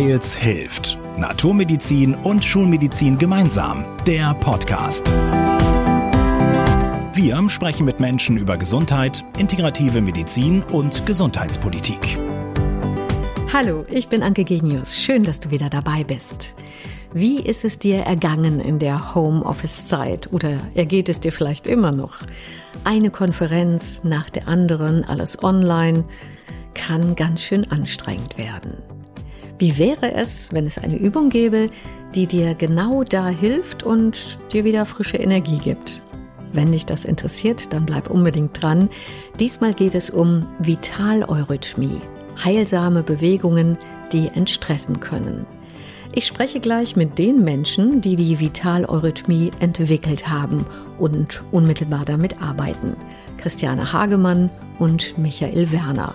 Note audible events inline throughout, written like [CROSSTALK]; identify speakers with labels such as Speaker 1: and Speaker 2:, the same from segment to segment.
Speaker 1: Weils hilft. Naturmedizin und Schulmedizin gemeinsam. Der Podcast. Wir sprechen mit Menschen über Gesundheit, integrative Medizin und Gesundheitspolitik.
Speaker 2: Hallo, ich bin Anke Genius. Schön, dass du wieder dabei bist. Wie ist es dir ergangen in der Homeoffice-Zeit oder ergeht es dir vielleicht immer noch? Eine Konferenz nach der anderen, alles online, kann ganz schön anstrengend werden. Wie wäre es, wenn es eine Übung gäbe, die dir genau da hilft und dir wieder frische Energie gibt? Wenn dich das interessiert, dann bleib unbedingt dran. Diesmal geht es um Vitaleurythmie, heilsame Bewegungen, die entstressen können. Ich spreche gleich mit den Menschen, die die Vitaleurythmie entwickelt haben und unmittelbar damit arbeiten. Christiane Hagemann und Michael Werner,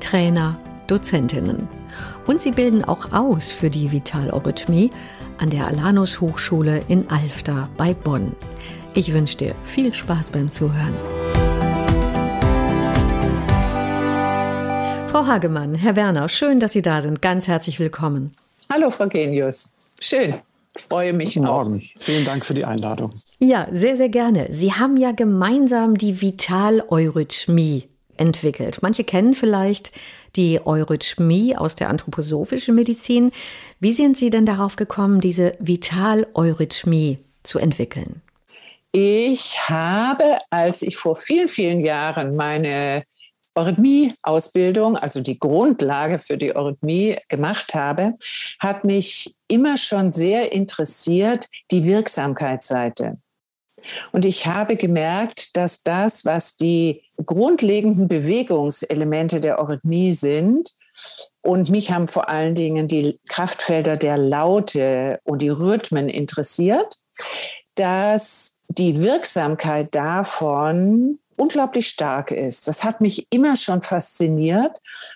Speaker 2: Trainer, Dozentinnen. Und sie bilden auch aus für die Vitaleurythmie an der Alanus Hochschule in Alfter bei Bonn. Ich wünsche dir viel Spaß beim Zuhören. Frau Hagemann, Herr Werner, schön, dass Sie da sind. Ganz herzlich willkommen.
Speaker 3: Hallo, Frau Genius. Schön. Ich freue mich
Speaker 4: Guten Morgen. Vielen Dank für die Einladung.
Speaker 2: Ja, sehr, sehr gerne. Sie haben ja gemeinsam die Vitaleurythmie entwickelt. Manche kennen vielleicht die Eurythmie aus der anthroposophischen Medizin. Wie sind Sie denn darauf gekommen, diese Vitaleurythmie zu entwickeln?
Speaker 3: Ich habe, als ich vor vielen, vielen Jahren meine Eurythmie-Ausbildung, also die Grundlage für die Eurythmie gemacht habe, hat mich immer schon sehr interessiert die Wirksamkeitsseite. Und ich habe gemerkt, dass das, was die grundlegenden Bewegungselemente der Eurythmie sind, und mich haben vor allen Dingen die Kraftfelder der Laute und die Rhythmen interessiert, dass die Wirksamkeit davon unglaublich stark ist. Das hat mich immer schon fasziniert.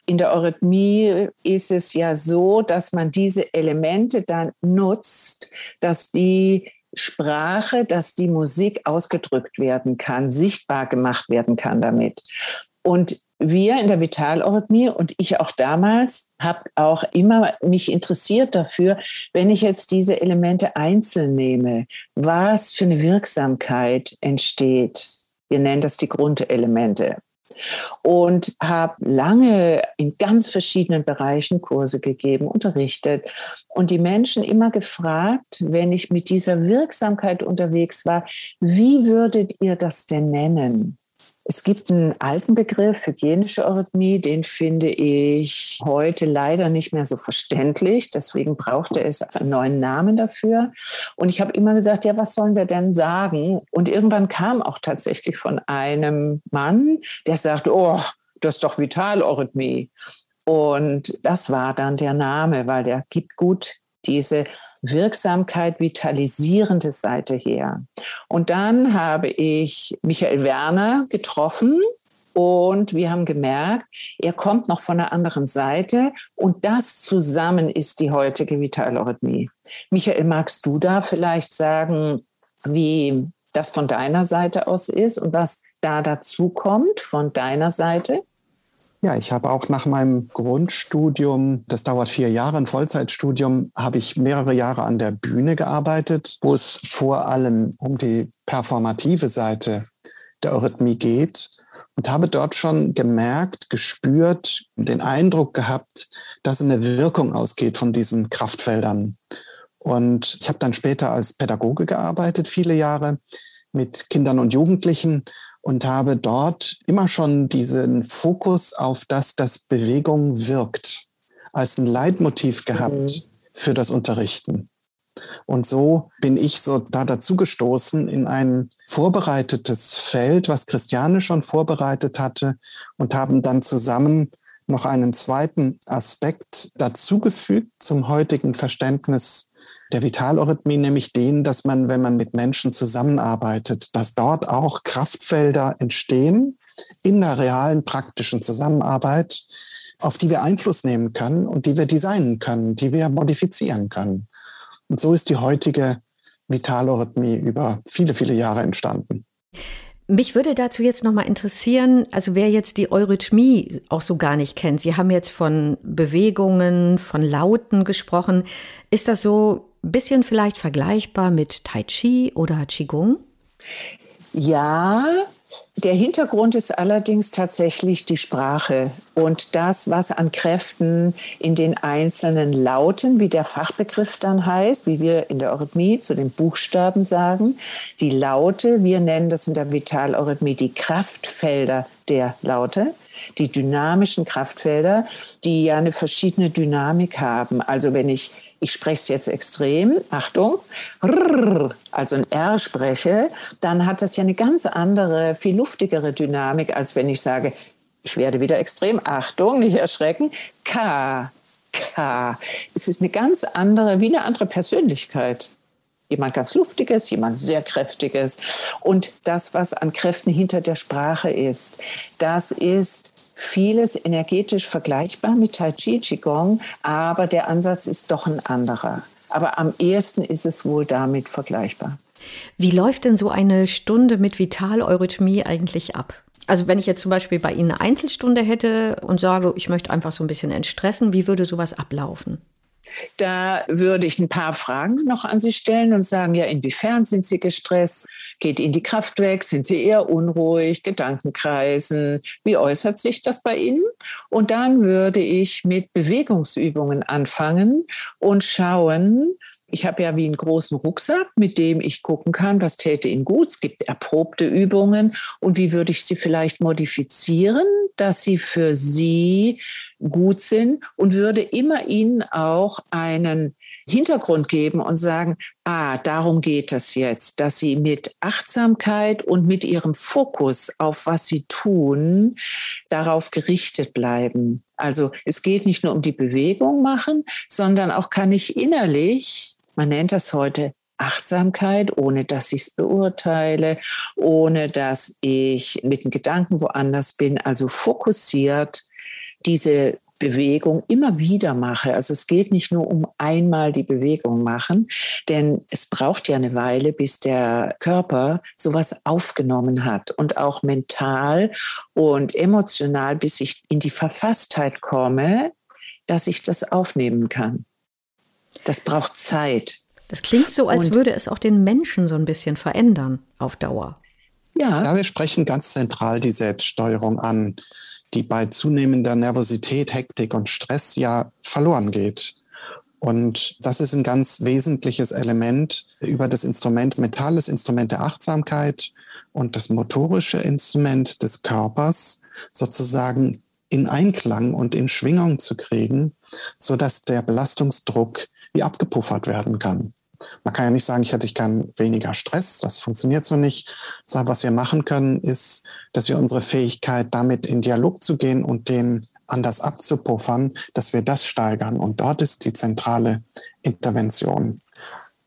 Speaker 3: In der Eurythmie ist es ja so, dass man diese Elemente dann nutzt, dass die Sprache, dass die Musik ausgedrückt werden kann, sichtbar gemacht werden kann damit. Und wir in der Vitaleurythmie und ich auch damals habe auch immer mich interessiert dafür, wenn ich jetzt diese Elemente einzeln nehme, was für eine Wirksamkeit entsteht wir nennen das die Grundelemente. Und habe lange in ganz verschiedenen Bereichen Kurse gegeben, unterrichtet und die Menschen immer gefragt, wenn ich mit dieser Wirksamkeit unterwegs war, wie würdet ihr das denn nennen? Es gibt einen alten Begriff, hygienische Eurythmie, den finde ich heute leider nicht mehr so verständlich. Deswegen brauchte es einen neuen Namen dafür. Und ich habe immer gesagt, ja, was sollen wir denn sagen? Und irgendwann kam auch tatsächlich von einem Mann, der sagte, oh, das ist doch Vitaleurythmie. Und das war dann der Name, weil der gibt gut diese Wirksamkeit, vitalisierende Seite her. Und dann habe ich Michael Werner getroffen und wir haben gemerkt, er kommt noch von der anderen Seite und das zusammen ist die heutige Vitalorhythmie. Michael, magst du da vielleicht sagen, wie das von deiner Seite aus ist und was da dazu kommt von deiner Seite?
Speaker 4: Ja, ich habe auch nach meinem Grundstudium, das dauert vier Jahre, ein Vollzeitstudium, habe ich mehrere Jahre an der Bühne gearbeitet, wo es vor allem um die performative Seite der Eurythmie geht und habe dort schon gemerkt, gespürt, den Eindruck gehabt, dass eine Wirkung ausgeht von diesen Kraftfeldern. Und ich habe dann später als Pädagoge gearbeitet, viele Jahre mit Kindern und Jugendlichen und habe dort immer schon diesen Fokus auf das, dass Bewegung wirkt, als ein Leitmotiv gehabt mhm. für das Unterrichten. Und so bin ich so da dazu gestoßen in ein vorbereitetes Feld, was Christiane schon vorbereitet hatte und haben dann zusammen noch einen zweiten Aspekt dazugefügt zum heutigen Verständnis der Vitaleurythmie, nämlich den, dass man, wenn man mit Menschen zusammenarbeitet, dass dort auch Kraftfelder entstehen in der realen praktischen Zusammenarbeit, auf die wir Einfluss nehmen können und die wir designen können, die wir modifizieren können. Und so ist die heutige Vitaleurythmie über viele, viele Jahre entstanden.
Speaker 2: Mich würde dazu jetzt nochmal interessieren, also wer jetzt die Eurythmie auch so gar nicht kennt. Sie haben jetzt von Bewegungen, von Lauten gesprochen. Ist das so bisschen vielleicht vergleichbar mit Tai Chi oder Qigong?
Speaker 3: Ja, der Hintergrund ist allerdings tatsächlich die Sprache und das, was an Kräften in den einzelnen Lauten, wie der Fachbegriff dann heißt, wie wir in der Eurythmie zu den Buchstaben sagen, die Laute, wir nennen das in der Vitaleurythmie die Kraftfelder der Laute, die dynamischen Kraftfelder, die ja eine verschiedene Dynamik haben. Also wenn ich ich spreche es jetzt extrem, Achtung, also ein R spreche, dann hat das ja eine ganz andere, viel luftigere Dynamik, als wenn ich sage, ich werde wieder extrem, Achtung, nicht erschrecken, K, K. Es ist eine ganz andere, wie eine andere Persönlichkeit. Jemand ganz Luftiges, jemand sehr Kräftiges. Und das, was an Kräften hinter der Sprache ist, das ist vieles energetisch vergleichbar mit Tai Chi, Qigong, aber der Ansatz ist doch ein anderer. Aber am ehesten ist es wohl damit vergleichbar.
Speaker 2: Wie läuft denn so eine Stunde mit Vitaleurythmie eigentlich ab? Also wenn ich jetzt zum Beispiel bei Ihnen eine Einzelstunde hätte und sage, ich möchte einfach so ein bisschen entstressen, wie würde sowas ablaufen?
Speaker 3: Da würde ich ein paar Fragen noch an Sie stellen und sagen, ja, inwiefern sind Sie gestresst? Geht Ihnen die Kraft weg? Sind Sie eher unruhig? Gedankenkreisen? Wie äußert sich das bei Ihnen? Und dann würde ich mit Bewegungsübungen anfangen und schauen, ich habe ja wie einen großen Rucksack, mit dem ich gucken kann, was täte Ihnen gut. Es gibt erprobte Übungen und wie würde ich sie vielleicht modifizieren, dass sie für Sie gut sind und würde immer ihnen auch einen Hintergrund geben und sagen, ah, darum geht es jetzt, dass sie mit Achtsamkeit und mit ihrem Fokus auf was sie tun, darauf gerichtet bleiben. Also es geht nicht nur um die Bewegung machen, sondern auch kann ich innerlich, man nennt das heute Achtsamkeit, ohne dass ich es beurteile, ohne dass ich mit den Gedanken woanders bin, also fokussiert diese Bewegung immer wieder mache. Also es geht nicht nur um einmal die Bewegung machen, denn es braucht ja eine Weile, bis der Körper sowas aufgenommen hat und auch mental und emotional, bis ich in die Verfasstheit komme, dass ich das aufnehmen kann. Das braucht Zeit.
Speaker 2: Das klingt so, als und, würde es auch den Menschen so ein bisschen verändern auf Dauer.
Speaker 4: Ja. ja, wir sprechen ganz zentral die Selbststeuerung an die bei zunehmender Nervosität, Hektik und Stress ja verloren geht. Und das ist ein ganz wesentliches Element über das Instrument, mentales Instrument der Achtsamkeit und das motorische Instrument des Körpers sozusagen in Einklang und in Schwingung zu kriegen, sodass der Belastungsdruck wie abgepuffert werden kann. Man kann ja nicht sagen, ich hätte gern weniger Stress. Das funktioniert so nicht. Was wir machen können, ist, dass wir unsere Fähigkeit, damit in Dialog zu gehen und den anders abzupuffern, dass wir das steigern. Und dort ist die zentrale Intervention.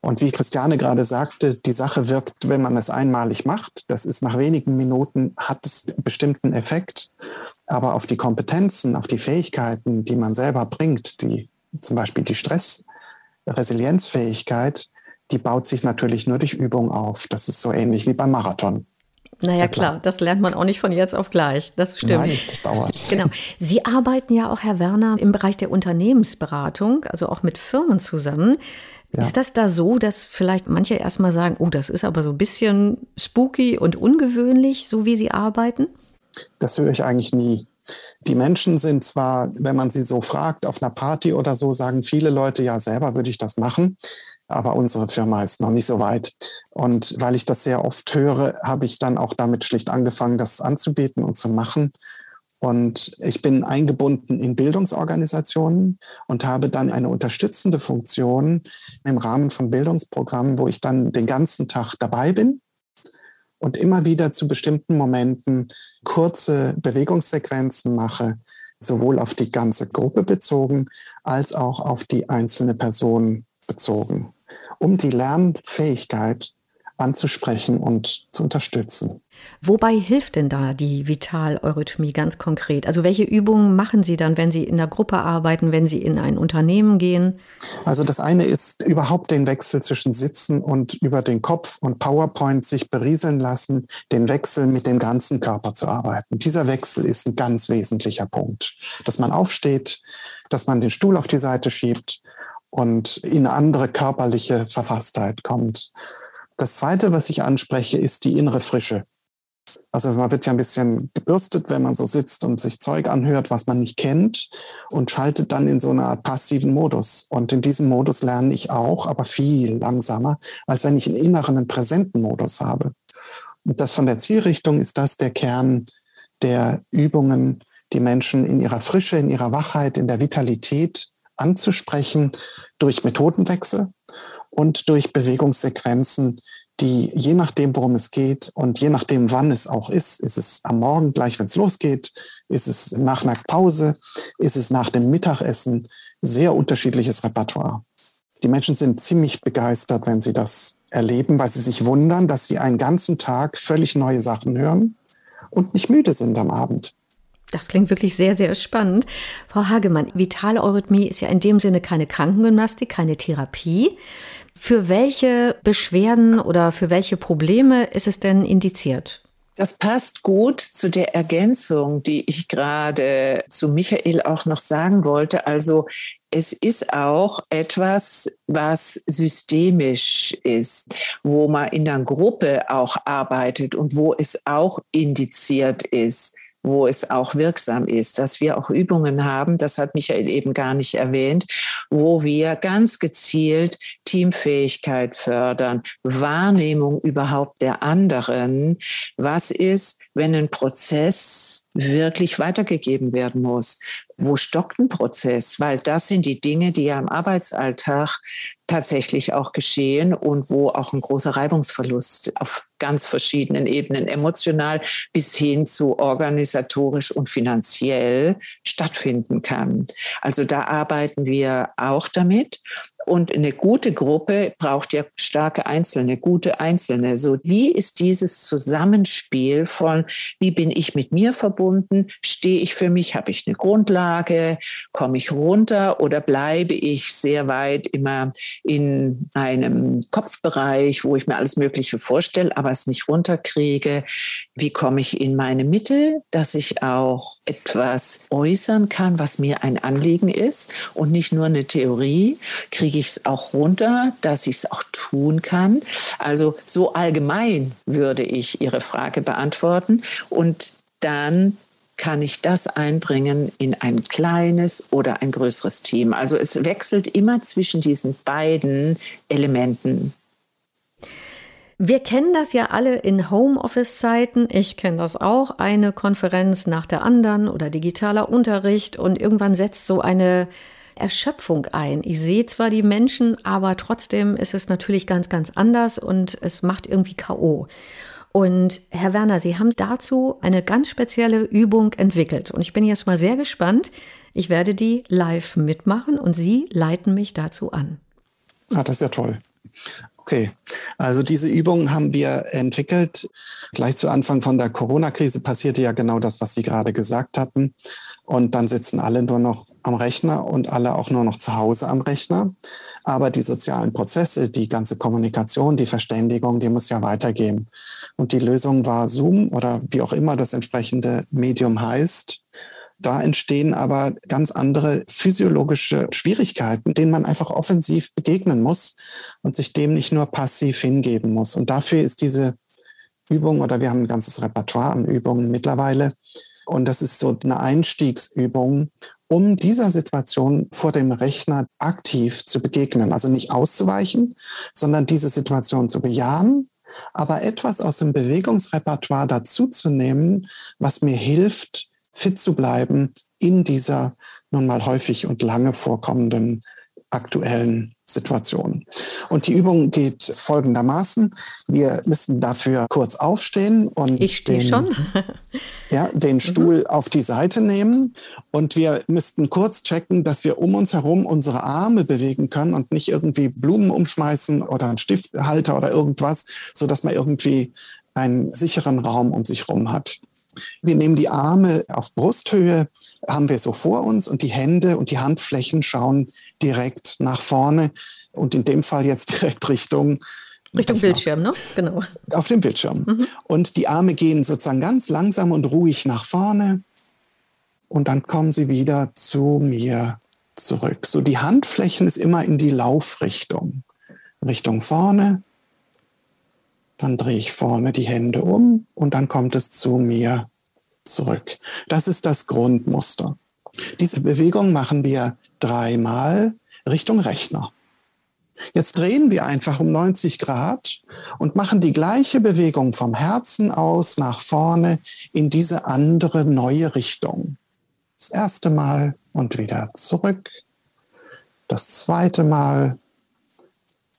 Speaker 4: Und wie Christiane gerade sagte, die Sache wirkt, wenn man es einmalig macht. Das ist nach wenigen Minuten, hat es bestimmten Effekt. Aber auf die Kompetenzen, auf die Fähigkeiten, die man selber bringt, die zum Beispiel die Stress, Resilienzfähigkeit, die baut sich natürlich nur durch Übung auf. Das ist so ähnlich wie beim Marathon.
Speaker 2: Naja, ja klar. klar. das lernt man auch nicht von jetzt auf gleich. Das stimmt. Nein, das dauert. Genau. Sie arbeiten ja auch, Herr Werner, im Bereich der Unternehmensberatung, also auch mit Firmen zusammen. Ja. Ist das da so, dass vielleicht manche erstmal sagen, oh, das ist aber so ein bisschen spooky und ungewöhnlich, so wie Sie arbeiten?
Speaker 4: Das höre ich eigentlich nie. Die Menschen sind zwar, wenn man sie so fragt, auf einer Party oder so, sagen viele Leute, ja, selber würde ich das machen, aber unsere Firma ist noch nicht so weit. Und weil ich das sehr oft höre, habe ich dann auch damit schlicht angefangen, das anzubieten und zu machen. Und ich bin eingebunden in Bildungsorganisationen und habe dann eine unterstützende Funktion im Rahmen von Bildungsprogrammen, wo ich dann den ganzen Tag dabei bin und immer wieder zu bestimmten Momenten kurze Bewegungssequenzen mache, sowohl auf die ganze Gruppe bezogen als auch auf die einzelne Person bezogen, um die Lernfähigkeit anzusprechen und zu unterstützen.
Speaker 2: Wobei hilft denn da die Vitaleurythmie ganz konkret? Also welche Übungen machen Sie dann, wenn Sie in der Gruppe arbeiten, wenn Sie in ein Unternehmen gehen?
Speaker 4: Also das eine ist überhaupt den Wechsel zwischen Sitzen und über den Kopf und PowerPoint sich berieseln lassen, den Wechsel mit dem ganzen Körper zu arbeiten. Dieser Wechsel ist ein ganz wesentlicher Punkt, dass man aufsteht, dass man den Stuhl auf die Seite schiebt und in eine andere körperliche Verfasstheit kommt. Das Zweite, was ich anspreche, ist die innere Frische. Also man wird ja ein bisschen gebürstet, wenn man so sitzt und sich Zeug anhört, was man nicht kennt und schaltet dann in so eine Art passiven Modus. Und in diesem Modus lerne ich auch, aber viel langsamer, als wenn ich einen inneren, einen präsenten Modus habe. Und das von der Zielrichtung ist das der Kern der Übungen, die Menschen in ihrer Frische, in ihrer Wachheit, in der Vitalität anzusprechen durch Methodenwechsel und durch Bewegungssequenzen, die je nachdem, worum es geht und je nachdem, wann es auch ist, ist es am Morgen gleich, wenn es losgeht, ist es nach einer Pause, ist es nach dem Mittagessen, sehr unterschiedliches Repertoire. Die Menschen sind ziemlich begeistert, wenn sie das erleben, weil sie sich wundern, dass sie einen ganzen Tag völlig neue Sachen hören und nicht müde sind am Abend.
Speaker 2: Das klingt wirklich sehr, sehr spannend. Frau Hagemann, Vitaleurythmie ist ja in dem Sinne keine Krankengymnastik, keine Therapie. Für welche Beschwerden oder für welche Probleme ist es denn indiziert?
Speaker 3: Das passt gut zu der Ergänzung, die ich gerade zu Michael auch noch sagen wollte. Also es ist auch etwas, was systemisch ist, wo man in der Gruppe auch arbeitet und wo es auch indiziert ist wo es auch wirksam ist, dass wir auch Übungen haben, das hat Michael eben gar nicht erwähnt, wo wir ganz gezielt Teamfähigkeit fördern, Wahrnehmung überhaupt der anderen. Was ist, wenn ein Prozess wirklich weitergegeben werden muss? Wo stockt ein Prozess? Weil das sind die Dinge, die ja im Arbeitsalltag tatsächlich auch geschehen und wo auch ein großer Reibungsverlust auf ganz verschiedenen Ebenen, emotional bis hin zu organisatorisch und finanziell stattfinden kann. Also da arbeiten wir auch damit. Und eine gute Gruppe braucht ja starke Einzelne, gute Einzelne. So, wie ist dieses Zusammenspiel von, wie bin ich mit mir verbunden? Stehe ich für mich? Habe ich eine Grundlage? Komme ich runter oder bleibe ich sehr weit immer in einem Kopfbereich, wo ich mir alles Mögliche vorstelle, aber es nicht runterkriege? Wie komme ich in meine Mitte, dass ich auch etwas äußern kann, was mir ein Anliegen ist und nicht nur eine Theorie? Kriege ich es auch runter, dass ich es auch tun kann? Also so allgemein würde ich Ihre Frage beantworten und dann kann ich das einbringen in ein kleines oder ein größeres Team. Also es wechselt immer zwischen diesen beiden Elementen.
Speaker 2: Wir kennen das ja alle in Homeoffice-Zeiten. Ich kenne das auch. Eine Konferenz nach der anderen oder digitaler Unterricht und irgendwann setzt so eine Erschöpfung ein. Ich sehe zwar die Menschen, aber trotzdem ist es natürlich ganz, ganz anders und es macht irgendwie K.O. Und Herr Werner, Sie haben dazu eine ganz spezielle Übung entwickelt. Und ich bin jetzt mal sehr gespannt. Ich werde die live mitmachen und Sie leiten mich dazu an.
Speaker 4: Ah, das ist ja toll. Okay, also diese Übung haben wir entwickelt. Gleich zu Anfang von der Corona-Krise passierte ja genau das, was Sie gerade gesagt hatten. Und dann sitzen alle nur noch am Rechner und alle auch nur noch zu Hause am Rechner. Aber die sozialen Prozesse, die ganze Kommunikation, die Verständigung, die muss ja weitergehen. Und die Lösung war Zoom oder wie auch immer das entsprechende Medium heißt. Da entstehen aber ganz andere physiologische Schwierigkeiten, denen man einfach offensiv begegnen muss und sich dem nicht nur passiv hingeben muss. Und dafür ist diese Übung oder wir haben ein ganzes Repertoire an Übungen mittlerweile. Und das ist so eine Einstiegsübung, um dieser Situation vor dem Rechner aktiv zu begegnen. Also nicht auszuweichen, sondern diese Situation zu bejahen, aber etwas aus dem Bewegungsrepertoire dazuzunehmen, was mir hilft, fit zu bleiben in dieser nun mal häufig und lange vorkommenden aktuellen Situation. Und die Übung geht folgendermaßen. Wir müssen dafür kurz aufstehen und
Speaker 2: ich stehe schon.
Speaker 4: ja, den mhm. Stuhl mhm. auf die Seite nehmen. Und wir müssten kurz checken, dass wir um uns herum unsere Arme bewegen können und nicht irgendwie Blumen umschmeißen oder einen Stifthalter oder irgendwas, sodass man irgendwie einen sicheren Raum um sich herum hat. Wir nehmen die Arme auf Brusthöhe, haben wir so vor uns und die Hände und die Handflächen schauen direkt nach vorne und in dem Fall jetzt [LAUGHS] direkt Richtung
Speaker 2: Richtung Bildschirm, ne?
Speaker 4: Genau. Auf dem Bildschirm. Mhm. Und die Arme gehen sozusagen ganz langsam und ruhig nach vorne. Und dann kommen sie wieder zu mir zurück. So die Handflächen ist immer in die Laufrichtung. Richtung vorne. Dann drehe ich vorne die Hände um und dann kommt es zu mir zurück. Das ist das Grundmuster. Diese Bewegung machen wir dreimal Richtung Rechner. Jetzt drehen wir einfach um 90 Grad und machen die gleiche Bewegung vom Herzen aus nach vorne in diese andere neue Richtung. Das erste Mal und wieder zurück. Das zweite Mal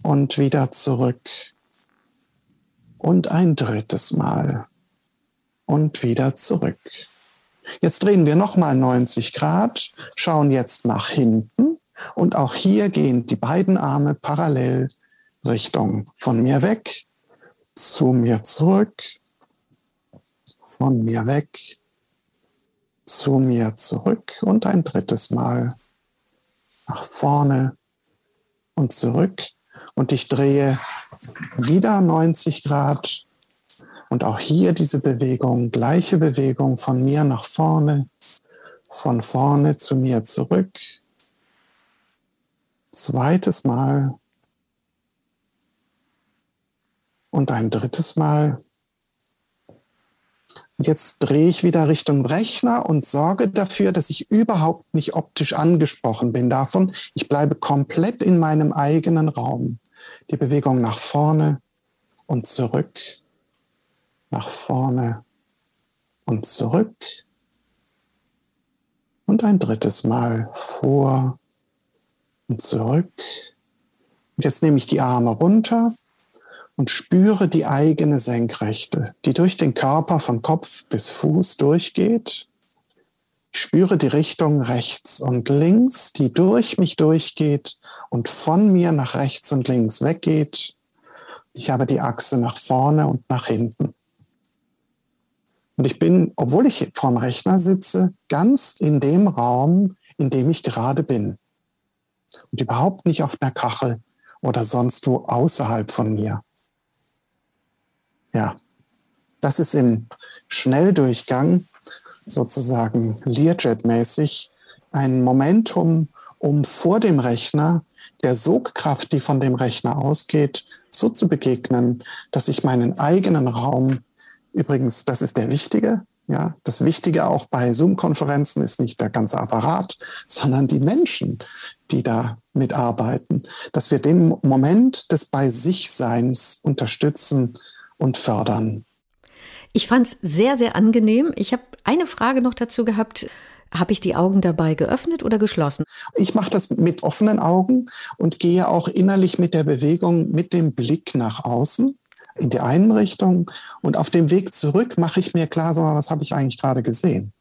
Speaker 4: und wieder zurück. Und ein drittes Mal und wieder zurück. Jetzt drehen wir nochmal 90 Grad, schauen jetzt nach hinten und auch hier gehen die beiden Arme parallel Richtung von mir weg, zu mir zurück, von mir weg, zu mir zurück und ein drittes Mal nach vorne und zurück. Und ich drehe wieder 90 Grad und auch hier diese Bewegung, gleiche Bewegung von mir nach vorne, von vorne zu mir zurück. Zweites Mal. Und ein drittes Mal. Und jetzt drehe ich wieder Richtung Rechner und sorge dafür, dass ich überhaupt nicht optisch angesprochen bin davon. Ich bleibe komplett in meinem eigenen Raum. Die Bewegung nach vorne und zurück nach vorne und zurück. Und ein drittes Mal vor und zurück. Und jetzt nehme ich die Arme runter und spüre die eigene Senkrechte, die durch den Körper von Kopf bis Fuß durchgeht. Ich spüre die Richtung rechts und links, die durch mich durchgeht und von mir nach rechts und links weggeht. Ich habe die Achse nach vorne und nach hinten. Und ich bin, obwohl ich vorm Rechner sitze, ganz in dem Raum, in dem ich gerade bin. Und überhaupt nicht auf einer Kachel oder sonst wo außerhalb von mir. Ja, das ist im Schnelldurchgang sozusagen Learjet-mäßig ein Momentum, um vor dem Rechner der Sogkraft, die von dem Rechner ausgeht, so zu begegnen, dass ich meinen eigenen Raum Übrigens, das ist der Wichtige. Ja, das Wichtige auch bei Zoom-Konferenzen ist nicht der ganze Apparat, sondern die Menschen, die da mitarbeiten, dass wir den Moment des Bei sich Seins unterstützen und fördern.
Speaker 2: Ich fand es sehr, sehr angenehm. Ich habe eine Frage noch dazu gehabt. Habe ich die Augen dabei geöffnet oder geschlossen?
Speaker 4: Ich mache das mit offenen Augen und gehe auch innerlich mit der Bewegung, mit dem Blick nach außen in die einen Richtung und auf dem Weg zurück mache ich mir klar, so, was habe ich eigentlich gerade gesehen.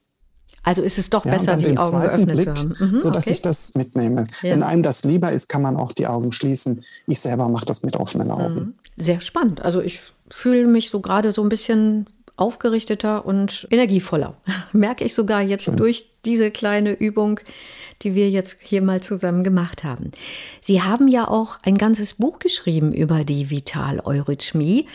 Speaker 2: Also ist es doch ja, besser, die Augen geöffnet Blick, zu haben.
Speaker 4: Mhm, so dass okay. ich das mitnehme. Ja. Wenn einem das lieber ist, kann man auch die Augen schließen. Ich selber mache das mit offenen Augen. Mhm.
Speaker 2: Sehr spannend. Also ich fühle mich so gerade so ein bisschen aufgerichteter und energievoller. [LAUGHS] Merke ich sogar jetzt Schön. durch diese kleine Übung, die wir jetzt hier mal zusammen gemacht haben. Sie haben ja auch ein ganzes Buch geschrieben über die Vital-Eurythmie.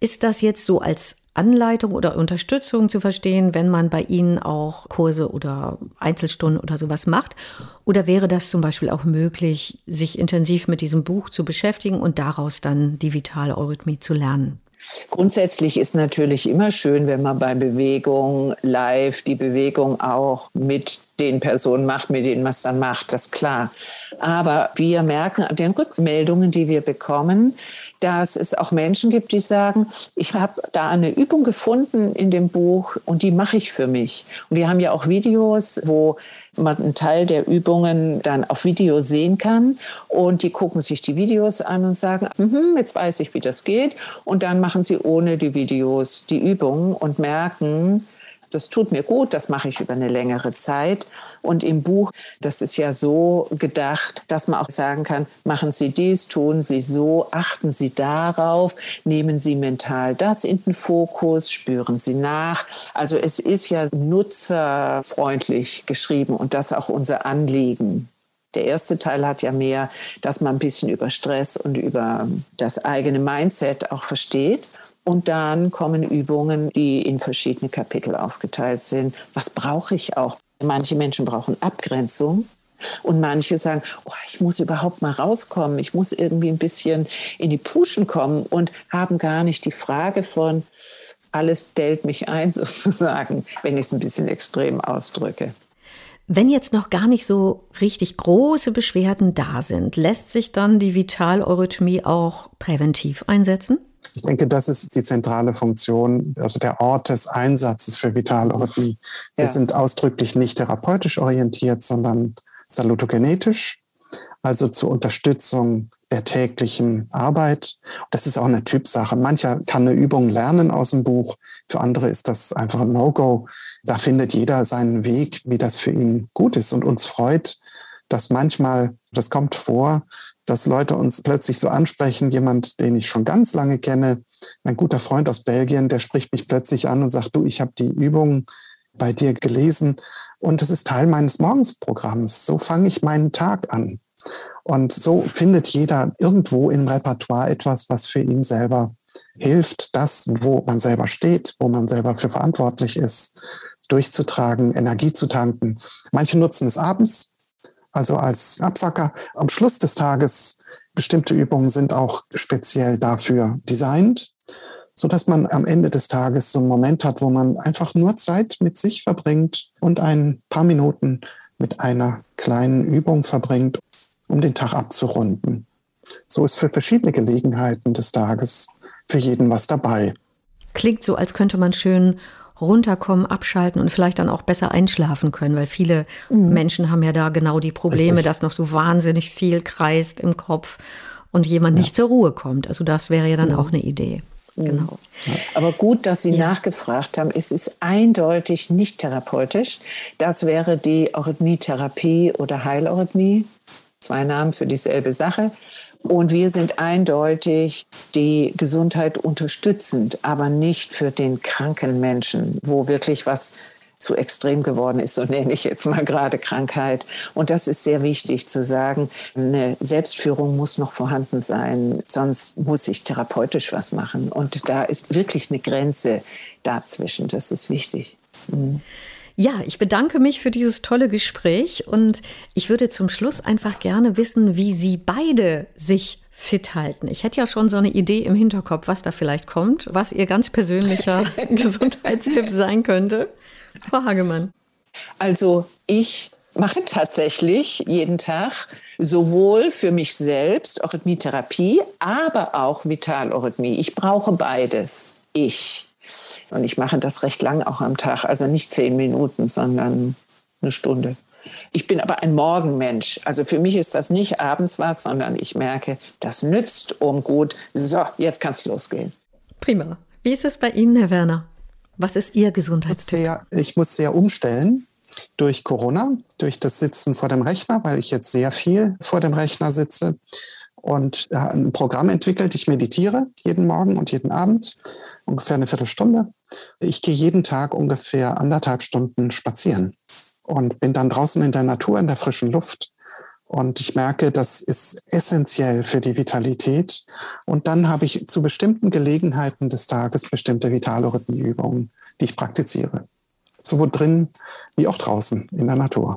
Speaker 2: Ist das jetzt so als Anleitung oder Unterstützung zu verstehen, wenn man bei Ihnen auch Kurse oder Einzelstunden oder sowas macht? Oder wäre das zum Beispiel auch möglich, sich intensiv mit diesem Buch zu beschäftigen und daraus dann die Vital-Eurythmie zu lernen?
Speaker 3: Grundsätzlich ist natürlich immer schön, wenn man bei Bewegung live die Bewegung auch mit den Personen macht, mit denen man es dann macht, das ist klar. Aber wir merken an den Rückmeldungen, die wir bekommen, dass es auch Menschen gibt, die sagen, ich habe da eine Übung gefunden in dem Buch und die mache ich für mich. Und wir haben ja auch Videos, wo man einen Teil der Übungen dann auf Video sehen kann. Und die gucken sich die Videos an und sagen, mm jetzt weiß ich, wie das geht. Und dann machen sie ohne die Videos die Übungen und merken, das tut mir gut, das mache ich über eine längere Zeit. Und im Buch, das ist ja so gedacht, dass man auch sagen kann, machen Sie dies, tun Sie so, achten Sie darauf, nehmen Sie mental das in den Fokus, spüren Sie nach. Also es ist ja nutzerfreundlich geschrieben und das auch unser Anliegen. Der erste Teil hat ja mehr, dass man ein bisschen über Stress und über das eigene Mindset auch versteht. Und dann kommen Übungen, die in verschiedene Kapitel aufgeteilt sind. Was brauche ich auch? Manche Menschen brauchen Abgrenzung. Und manche sagen, oh, ich muss überhaupt mal rauskommen, ich muss irgendwie ein bisschen in die Puschen kommen und haben gar nicht die Frage von, alles dellt mich ein [LAUGHS] sozusagen, wenn ich es ein bisschen extrem ausdrücke.
Speaker 2: Wenn jetzt noch gar nicht so richtig große Beschwerden da sind, lässt sich dann die Vitaleurythmie auch präventiv einsetzen?
Speaker 4: Ich denke, das ist die zentrale Funktion, also der Ort des Einsatzes für Vitalorhythmie. Wir ja. sind ausdrücklich nicht therapeutisch orientiert, sondern salutogenetisch, also zur Unterstützung der täglichen Arbeit. Das ist auch eine Typsache. Mancher kann eine Übung lernen aus dem Buch, für andere ist das einfach ein No-Go. Da findet jeder seinen Weg, wie das für ihn gut ist. Und uns freut, dass manchmal, das kommt vor, dass Leute uns plötzlich so ansprechen, jemand, den ich schon ganz lange kenne, ein guter Freund aus Belgien, der spricht mich plötzlich an und sagt, du, ich habe die Übung bei dir gelesen und das ist Teil meines Morgensprogramms. So fange ich meinen Tag an. Und so findet jeder irgendwo im Repertoire etwas, was für ihn selber hilft, das, wo man selber steht, wo man selber für verantwortlich ist, durchzutragen, Energie zu tanken. Manche nutzen es abends, also als Absacker. Am Schluss des Tages, bestimmte Übungen sind auch speziell dafür designt, so dass man am Ende des Tages so einen Moment hat, wo man einfach nur Zeit mit sich verbringt und ein paar Minuten mit einer kleinen Übung verbringt, um den Tag abzurunden. So ist für verschiedene Gelegenheiten des Tages für jeden was dabei.
Speaker 2: Klingt so, als könnte man schön runterkommen, abschalten und vielleicht dann auch besser einschlafen können, weil viele mhm. Menschen haben ja da genau die Probleme, Richtig. dass noch so wahnsinnig viel kreist im Kopf und jemand ja. nicht zur Ruhe kommt. Also das wäre ja dann mhm. auch eine Idee. Mhm. Genau.
Speaker 3: Aber gut, dass Sie ja. nachgefragt haben. Es ist eindeutig nicht therapeutisch. Das wäre die Eurythmie-Therapie oder Heileurythmie. Zwei Namen für dieselbe Sache. Und wir sind eindeutig die Gesundheit unterstützend, aber nicht für den kranken Menschen, wo wirklich was zu extrem geworden ist, so nenne ich jetzt mal gerade Krankheit. Und das ist sehr wichtig zu sagen, eine Selbstführung muss noch vorhanden sein, sonst muss ich therapeutisch was machen. Und da ist wirklich eine Grenze dazwischen, das ist wichtig. Mhm.
Speaker 2: Ja, ich bedanke mich für dieses tolle Gespräch und ich würde zum Schluss einfach gerne wissen, wie Sie beide sich fit halten. Ich hätte ja schon so eine Idee im Hinterkopf, was da vielleicht kommt, was Ihr ganz persönlicher [LAUGHS] Gesundheitstipp sein könnte. Frau Hagemann.
Speaker 3: Also ich mache tatsächlich jeden Tag sowohl für mich selbst Eurythmietherapie, aber auch Vitaleurythmie. Ich brauche beides. Ich. Und ich mache das recht lang auch am Tag, also nicht zehn Minuten, sondern eine Stunde. Ich bin aber ein Morgenmensch. Also für mich ist das nicht abends was, sondern ich merke, das nützt um gut. So, jetzt kann es losgehen.
Speaker 2: Prima. Wie ist es bei Ihnen, Herr Werner? Was ist Ihr Gesundheitstipp?
Speaker 4: Ich muss sehr umstellen durch Corona, durch das Sitzen vor dem Rechner, weil ich jetzt sehr viel vor dem Rechner sitze und ein Programm entwickelt. Ich meditiere jeden Morgen und jeden Abend, ungefähr eine Viertelstunde. Ich gehe jeden Tag ungefähr anderthalb Stunden spazieren und bin dann draußen in der Natur, in der frischen Luft. Und ich merke, das ist essentiell für die Vitalität. Und dann habe ich zu bestimmten Gelegenheiten des Tages bestimmte Vitalrhythmenübungen, die ich praktiziere. Sowohl drin wie auch draußen in der Natur.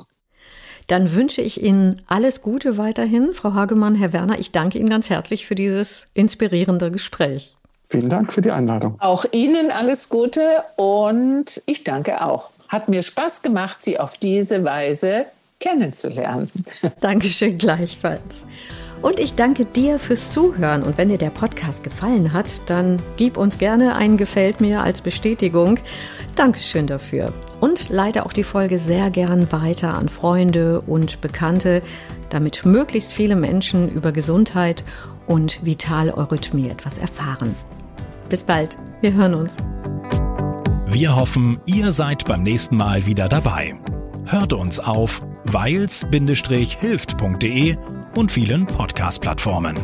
Speaker 2: Dann wünsche ich Ihnen alles Gute weiterhin, Frau Hagemann, Herr Werner. Ich danke Ihnen ganz herzlich für dieses inspirierende Gespräch.
Speaker 4: Vielen Dank für die Einladung.
Speaker 3: Auch Ihnen alles Gute und ich danke auch. hat mir Spaß gemacht, Sie auf diese Weise kennenzulernen. [LAUGHS]
Speaker 2: Dankeschön gleichfalls. Und ich danke dir fürs Zuhören. Und wenn dir der Podcast gefallen hat, dann gib uns gerne ein Gefällt mir als Bestätigung. Dankeschön dafür. Und leite auch die Folge sehr gern weiter an Freunde und Bekannte, damit möglichst viele Menschen über Gesundheit und Vitaleurythmie etwas erfahren. Bis bald. Wir hören uns.
Speaker 1: Wir hoffen, ihr seid beim nächsten Mal wieder dabei. Hört uns auf weils-hilft.de und vielen Podcast-Plattformen.